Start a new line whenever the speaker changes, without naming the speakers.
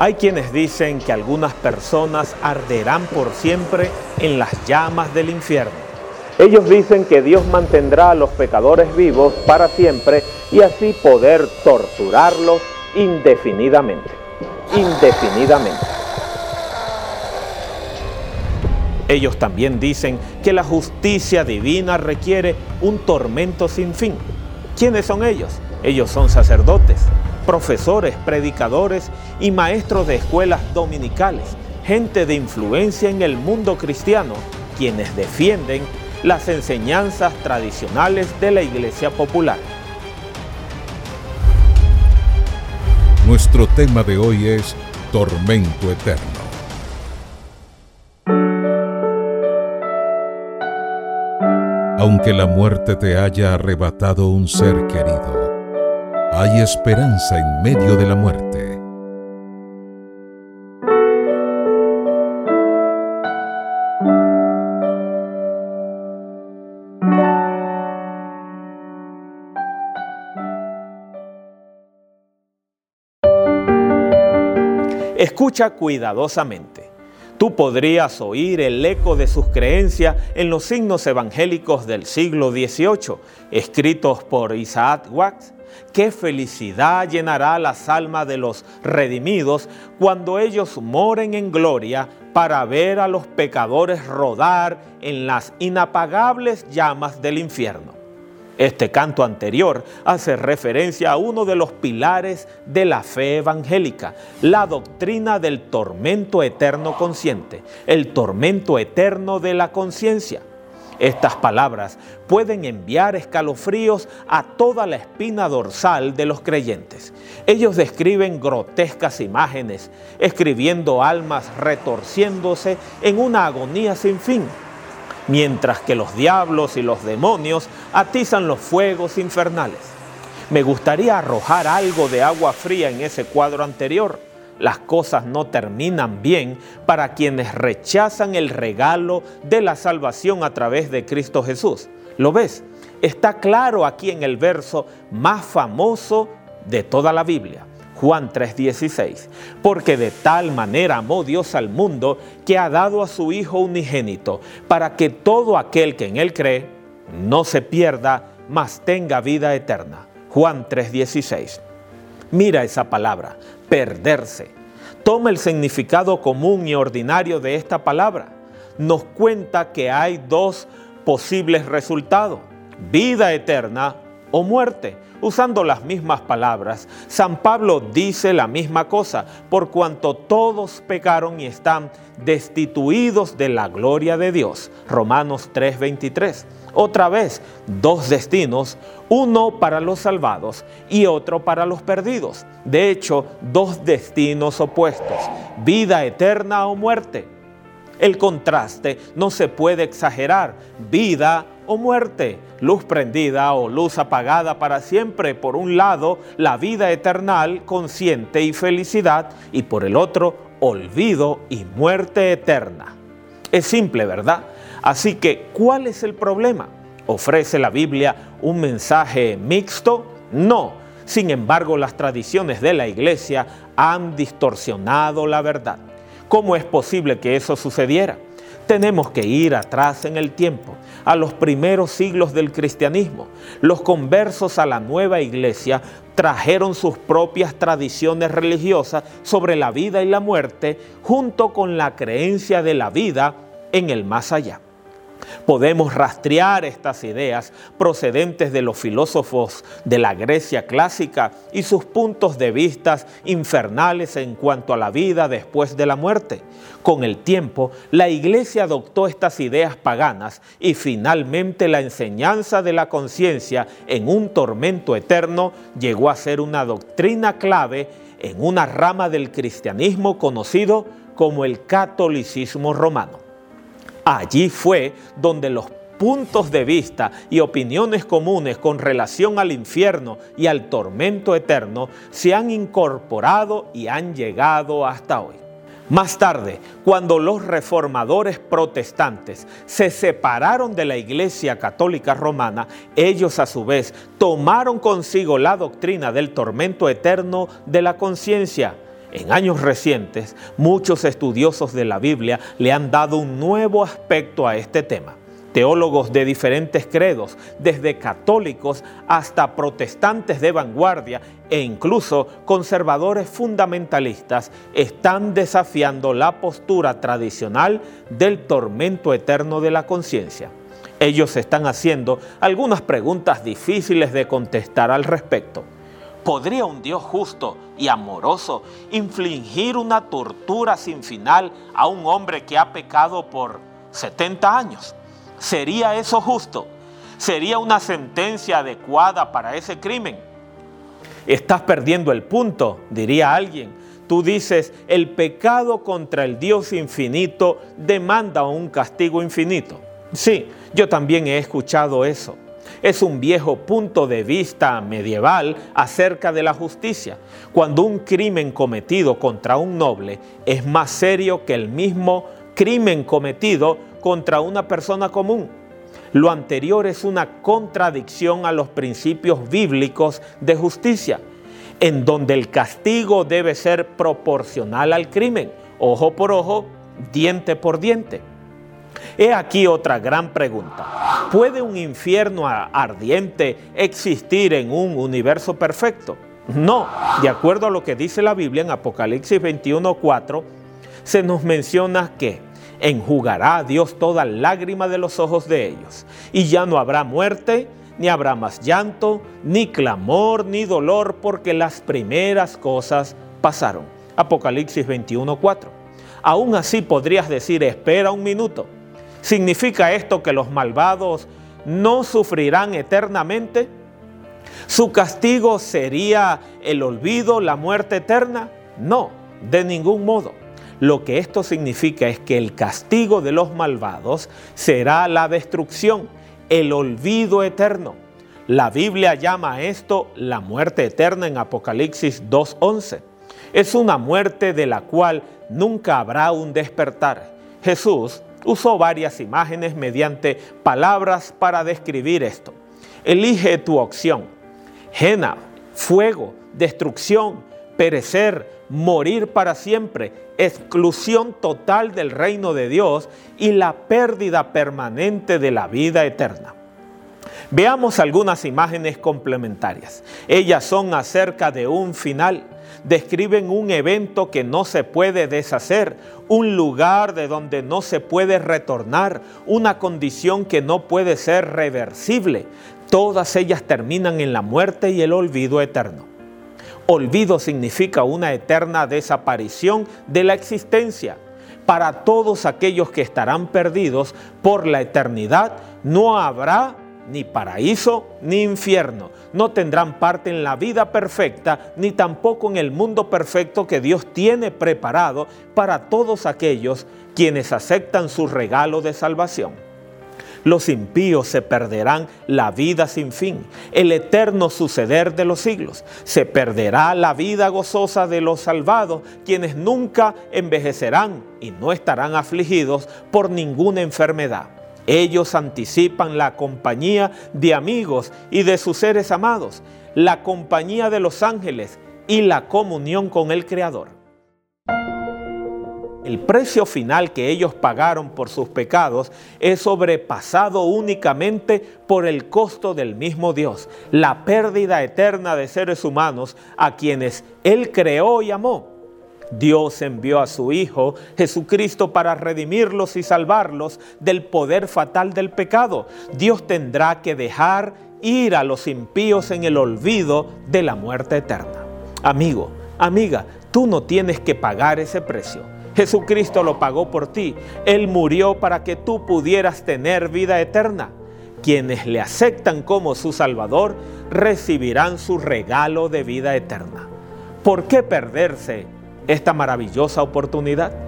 Hay quienes dicen que algunas personas arderán por siempre en las llamas del infierno. Ellos dicen que Dios mantendrá a los pecadores vivos para siempre y así poder torturarlos indefinidamente. Indefinidamente. Ellos también dicen que la justicia divina requiere un tormento sin fin. ¿Quiénes son ellos? Ellos son sacerdotes, profesores, predicadores y maestros de escuelas dominicales, gente de influencia en el mundo cristiano, quienes defienden las enseñanzas tradicionales de la Iglesia Popular.
Nuestro tema de hoy es Tormento Eterno. Aunque la muerte te haya arrebatado un ser querido, hay esperanza en medio de la muerte.
Escucha cuidadosamente. Tú podrías oír el eco de sus creencias en los signos evangélicos del siglo XVIII, escritos por Isaac Watts Qué felicidad llenará las almas de los redimidos cuando ellos moren en gloria para ver a los pecadores rodar en las inapagables llamas del infierno. Este canto anterior hace referencia a uno de los pilares de la fe evangélica, la doctrina del tormento eterno consciente, el tormento eterno de la conciencia. Estas palabras pueden enviar escalofríos a toda la espina dorsal de los creyentes. Ellos describen grotescas imágenes, escribiendo almas retorciéndose en una agonía sin fin, mientras que los diablos y los demonios atizan los fuegos infernales. Me gustaría arrojar algo de agua fría en ese cuadro anterior las cosas no terminan bien para quienes rechazan el regalo de la salvación a través de Cristo Jesús. ¿Lo ves? Está claro aquí en el verso más famoso de toda la Biblia. Juan 3:16, porque de tal manera amó Dios al mundo que ha dado a su Hijo unigénito, para que todo aquel que en Él cree no se pierda, mas tenga vida eterna. Juan 3:16. Mira esa palabra, perderse. Toma el significado común y ordinario de esta palabra. Nos cuenta que hay dos posibles resultados, vida eterna o muerte. Usando las mismas palabras, San Pablo dice la misma cosa, por cuanto todos pecaron y están destituidos de la gloria de Dios. Romanos 3:23. Otra vez, dos destinos, uno para los salvados y otro para los perdidos. De hecho, dos destinos opuestos, vida eterna o muerte. El contraste no se puede exagerar, vida o muerte, luz prendida o luz apagada para siempre, por un lado, la vida eternal, consciente y felicidad, y por el otro, olvido y muerte eterna. Es simple, ¿verdad? Así que, ¿cuál es el problema? ¿Ofrece la Biblia un mensaje mixto? No. Sin embargo, las tradiciones de la iglesia han distorsionado la verdad. ¿Cómo es posible que eso sucediera? Tenemos que ir atrás en el tiempo, a los primeros siglos del cristianismo. Los conversos a la nueva iglesia trajeron sus propias tradiciones religiosas sobre la vida y la muerte junto con la creencia de la vida en el más allá. Podemos rastrear estas ideas procedentes de los filósofos de la Grecia clásica y sus puntos de vista infernales en cuanto a la vida después de la muerte. Con el tiempo, la Iglesia adoptó estas ideas paganas y finalmente la enseñanza de la conciencia en un tormento eterno llegó a ser una doctrina clave en una rama del cristianismo conocido como el catolicismo romano. Allí fue donde los puntos de vista y opiniones comunes con relación al infierno y al tormento eterno se han incorporado y han llegado hasta hoy. Más tarde, cuando los reformadores protestantes se separaron de la Iglesia Católica Romana, ellos a su vez tomaron consigo la doctrina del tormento eterno de la conciencia En años recientes, muchos estudiosos de la Biblia le han dado un nuevo aspecto a este tema. Teólogos de diferentes credos, desde católicos hasta protestantes de vanguardia e incluso conservadores fundamentalistas, están desafiando la postura tradicional del tormento eterno de la conciencia. Ellos están haciendo algunas preguntas difíciles de contestar al respecto. ¿Podría un Dios justo y amoroso infligir una tortura sin final a un hombre que ha pecado por 70 años? ¿Sería eso justo? ¿Sería una sentencia adecuada para ese crimen? Estás perdiendo el punto, diría alguien. Tú dices, el pecado contra el Dios infinito demanda un castigo infinito. Sí, yo también he escuchado eso. Es un viejo punto de vista medieval acerca de la justicia, cuando un crimen cometido contra un noble es más serio que el mismo crimen cometido contra una persona común. Lo anterior es una contradicción a los principios bíblicos de justicia, en donde el castigo debe ser proporcional al crimen, ojo por ojo, diente por diente. He aquí otra gran pregunta. ¿Puede un infierno ardiente existir en un universo perfecto? No, de acuerdo a lo que dice la Biblia en Apocalipsis 21:4, se nos menciona que enjugará a Dios toda lágrima de los ojos de ellos, y ya no habrá muerte, ni habrá más llanto, ni clamor, ni dolor, porque las primeras cosas pasaron. Apocalipsis 21:4. Aún así podrías decir, espera un minuto. ¿Significa esto que los malvados no sufrirán eternamente? ¿Su castigo sería el olvido, la muerte eterna? No, de ningún modo. Lo que esto significa es que el castigo de los malvados será la destrucción, el olvido eterno. La Biblia llama a esto la muerte eterna en Apocalipsis 2.11. Es una muerte de la cual nunca habrá un despertar. Jesús usó varias imágenes mediante palabras para describir esto. Elige tu opción. Jena, fuego, destrucción, perecer, morir para siempre, exclusión total del reino de Dios y la pérdida permanente de la vida eterna. Veamos algunas imágenes complementarias. Ellas son acerca de un final describen un evento que no se puede deshacer, un lugar de donde no se puede retornar, una condición que no puede ser reversible. Todas ellas terminan en la muerte y el olvido eterno. Olvido significa una eterna desaparición de la existencia. Para todos aquellos que estarán perdidos por la eternidad, no habrá ni paraíso ni infierno. No tendrán parte en la vida perfecta, ni tampoco en el mundo perfecto que Dios tiene preparado para todos aquellos quienes aceptan su regalo de salvación. Los impíos se perderán la vida sin fin, el eterno suceder de los siglos. Se perderá la vida gozosa de los salvados, quienes nunca envejecerán y no estarán afligidos por ninguna enfermedad. Ellos anticipan la compañía de amigos y de sus seres amados, la compañía de los ángeles y la comunión con el Creador. El precio final que ellos pagaron por sus pecados es sobrepasado únicamente por el costo del mismo Dios, la pérdida eterna de seres humanos a quienes Él creó y amó Dios envió a su Hijo Jesucristo para redimirlos y salvarlos del poder fatal del pecado. Dios tendrá que dejar ir a los impíos en el olvido de la muerte eterna. Amigo, amiga, tú no tienes que pagar ese precio. Jesucristo lo pagó por ti. Él murió para que tú pudieras tener vida eterna. Quienes le aceptan como su Salvador recibirán su regalo de vida eterna. ¿Por qué perderse esta maravillosa oportunidad.